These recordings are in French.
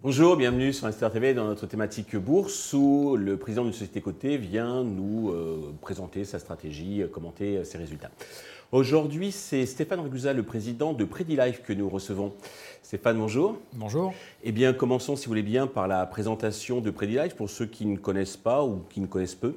Bonjour, bienvenue sur Investor TV dans notre thématique bourse où le président d'une société cotée vient nous euh, présenter sa stratégie, euh, commenter euh, ses résultats. Aujourd'hui, c'est Stéphane Ragusa, le président de Life que nous recevons. Stéphane, bonjour. Bonjour. Eh bien, commençons, si vous voulez bien, par la présentation de Life pour ceux qui ne connaissent pas ou qui ne connaissent peu.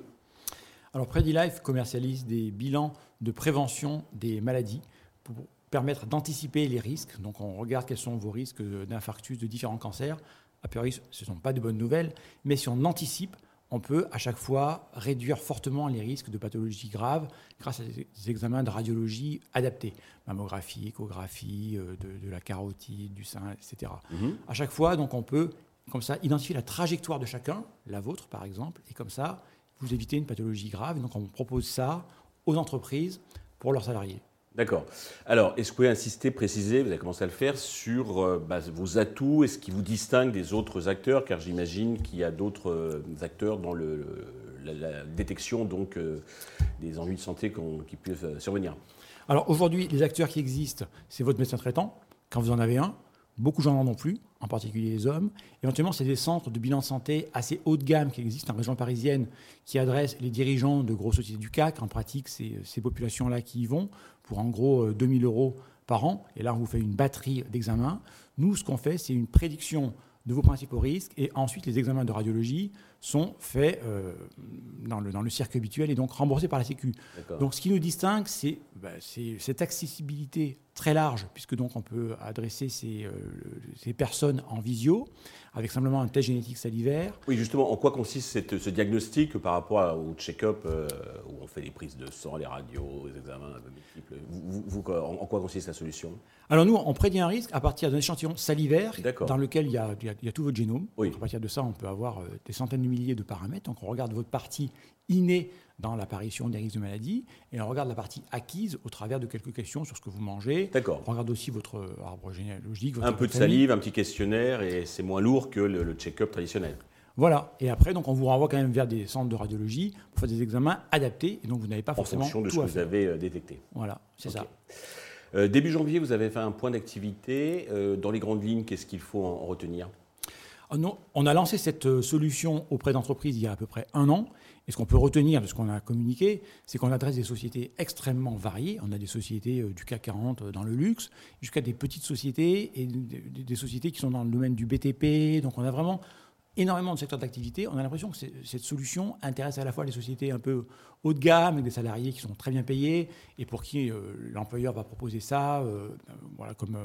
Alors, Life commercialise des bilans de prévention des maladies pour permettre d'anticiper les risques. Donc on regarde quels sont vos risques d'infarctus, de différents cancers. A priori, ce ne sont pas de bonnes nouvelles, mais si on anticipe, on peut à chaque fois réduire fortement les risques de pathologies graves grâce à des examens de radiologie adaptés, mammographie, échographie, euh, de, la carotide, du sein, etc. Mhm. À chaque fois, donc on peut comme ça identifier la trajectoire de chacun, la vôtre par exemple, et comme ça vous évitez une pathologie grave. donc on propose ça aux entreprises pour leurs salariés. D'accord. Alors, est-ce que vous pouvez insister, préciser, vous avez commencé à le faire, sur euh, bah, vos atouts et ce qui vous distingue des autres acteurs? Car j'imagine qu'il y a d'autres euh, acteurs dans le, la, détection donc, euh, des ennuis de santé qui peuvent survenir. Alors aujourd'hui, les acteurs qui existent, c'est votre médecin traitant, quand vous en avez un. Beaucoup de gens n'en ont plus, en particulier les hommes. Éventuellement, c'est des centres de bilan de santé assez haut de gamme qui existent en région parisienne, qui adressent les dirigeants de grosses sociétés du CAC. En pratique, c'est ces populations-là qui y vont pour en gros 2000 euh, euros par an. Et là, on vous fait une batterie d'examens. Nous, ce qu'on fait, c'est une prédiction de vos principaux risques. Et ensuite, les examens de radiologie sont faits euh, dans, le, dans, le, circuit habituel et donc remboursés par la Sécu. Donc, ce qui nous distingue, c'est bah, cette accessibilité très large, puisque donc on peut adresser ces, euh, ces, personnes en visio avec simplement un test génétique salivaire. Oui, justement, en quoi consiste ce diagnostic par rapport au check-up euh, où on fait les prises de sang, les radios, les examens multiples? Vous, En quoi consiste la solution? Alors nous, on prédit un risque à partir d'un échantillon salivaire dans lequel il y, a, il y, a, tout votre génome. Oui. À partir de ça, on peut avoir des centaines de milliers de paramètres. Donc on regarde votre partie innée dans l'apparition des risques de maladie, et on regarde la partie acquise au travers de quelques questions sur ce que vous mangez. D'accord. On regarde aussi votre arbre généalogique. Votre un peu de salive, un petit questionnaire, et c'est moins lourd que le, check-up traditionnel. Voilà. Et après, donc, on vous renvoie quand même vers des centres de radiologie pour faire des examens adaptés. Et donc, vous n'avez pas forcément. En fonction de ce que vous avez euh, détecté. Voilà, c'est ça. Euh, début janvier, vous avez fait un point d'activité. Euh, dans les grandes lignes, qu'est-ce qu'il faut en retenir? On a lancé cette solution auprès d'entreprises il y a à peu près un an. Et ce qu'on peut retenir de ce qu'on a communiqué, c'est qu'on adresse des sociétés extrêmement variées. On a des sociétés euh, du CAC 40 euh, dans le luxe, jusqu'à des petites sociétés et des sociétés qui sont dans le domaine du BTP. Donc on a vraiment énormément de secteurs d'activité. On a l'impression que cette solution intéresse à la fois les sociétés un peu haut de gamme, avec des salariés qui sont très bien payés, et pour qui euh, l'employeur va proposer ça voilà, comme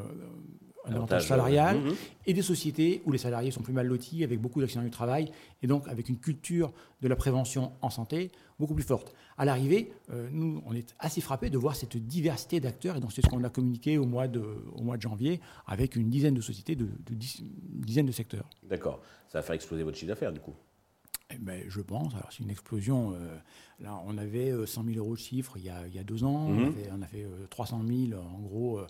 un avantage salarial, mmh, mmh. et des sociétés où les salariés sont plus mal lotis, avec beaucoup d'accidents du travail, et donc avec une culture de la prévention en santé beaucoup plus forte. À l'arrivée, euh, nous, on est assez frappés de voir cette diversité d'acteurs, et donc c'est ce qu'on a communiqué au mois, de, au mois de janvier, avec une dizaine de sociétés, de, de, une dizaine de secteurs. D'accord. Ça va faire exploser votre chiffre d'affaires, du coup eh ben, je pense. Alors, c'est une explosion. Euh, là, on avait 100 euh, 000 euros de chiffre il y a, il y a deux ans. Mhm. On a fait, 300 000 en gros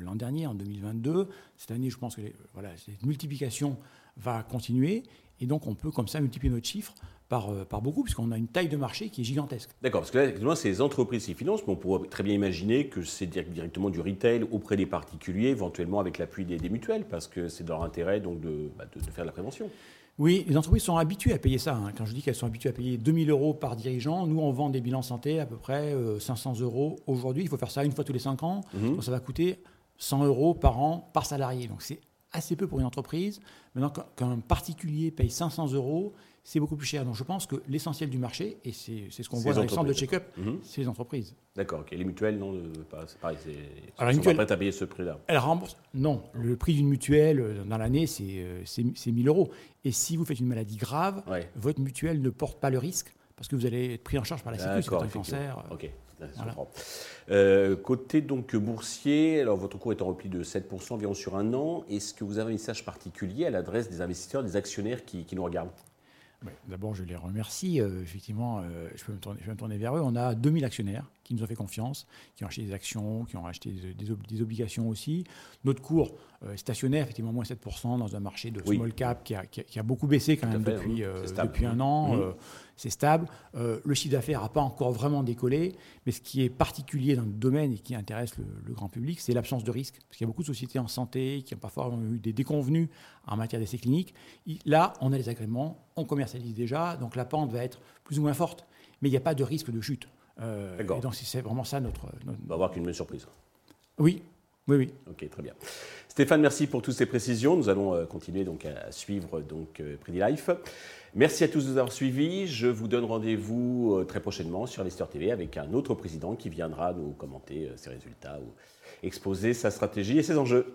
l'an dernier, en 2022. Cette année, je pense que voilà, cette multiplication va continuer. Et donc, on peut comme ça multiplier notre chiffre par, par beaucoup, puisqu'on a une taille de marché qui est gigantesque. D'accord, parce que là, c'est les entreprises qui financent, mais on pourrait très bien imaginer que c'est directement du retail auprès des particuliers, éventuellement avec l'appui des, mutuelles, parce que c'est dans leur intérêt donc, de, bah, de faire de la prévention. Oui, les entreprises sont habituées à payer ça. Hein. Quand je dis qu'elles sont habituées à payer 2000 euros par dirigeant, nous, on vend des bilans santé à peu près 500 euh, euros aujourd'hui. Il faut faire ça une fois tous les 5 ans. Mhm. Donc ça va coûter 100 euros par an par salarié. Donc c'est assez peu pour une entreprise. Maintenant, qu'un particulier paye 500 euros, c'est beaucoup plus cher. Donc je pense que l'essentiel du marché, et c'est ce qu'on voit dans les centres de check-up, mhm. c'est les entreprises. D'accord, ok. Les mutuelles, non, c'est pareil, elles sont pas prêtes à payer ce prix-là. Elles remboursent. Non, le prix d'une mutuelle euh, dans l'année, c'est 1000 euh, euros. Et si vous faites une maladie grave, votre mutuelle ne porte pas le risque parce que vous allez être pris en charge par la sécurité, c'est un cancer. Euh, ok. Euh, côté donc boursier, alors votre cours est en repli de 7% environ sur un an. Est-ce que vous avez un message particulier à l'adresse des investisseurs, des actionnaires qui nous regardent? D'abord, je les remercie. Euh, effectivement, euh, je, peux me tourner, me tourner, vers eux. On a 2000 actionnaires qui nous ont fait confiance, qui ont acheté des actions, qui ont acheté des, obligations aussi. Notre cours stationnaire, effectivement moins 7% dans un marché de small cap qui a, beaucoup baissé quand même depuis, depuis un an. Mmh c'est stable. Euh, le chiffre d'affaires n'a pas encore vraiment décollé, mais ce qui est particulier dans le domaine et qui intéresse le, grand public, c'est l'absence de risque. Parce qu'il y a beaucoup de sociétés en santé qui ont parfois eu des déconvenus en matière d'essais cliniques. Là, on a les agréments, on commercialise déjà, donc la pente va être plus ou moins forte, mais il n'y a pas de risque de chute. Euh, et donc c'est vraiment ça notre, On va avoir qu'une bonne surprise. Oui, oui, oui. Ok, très bien. Stéphane, merci pour toutes ces précisions. Nous allons euh, continuer donc à suivre donc Pretty Life. Merci à tous de nous avoir suivis. Je vous donne rendez-vous euh, très prochainement sur Lester TV avec un autre président qui viendra nous commenter euh, ses résultats ou exposer sa stratégie et ses enjeux.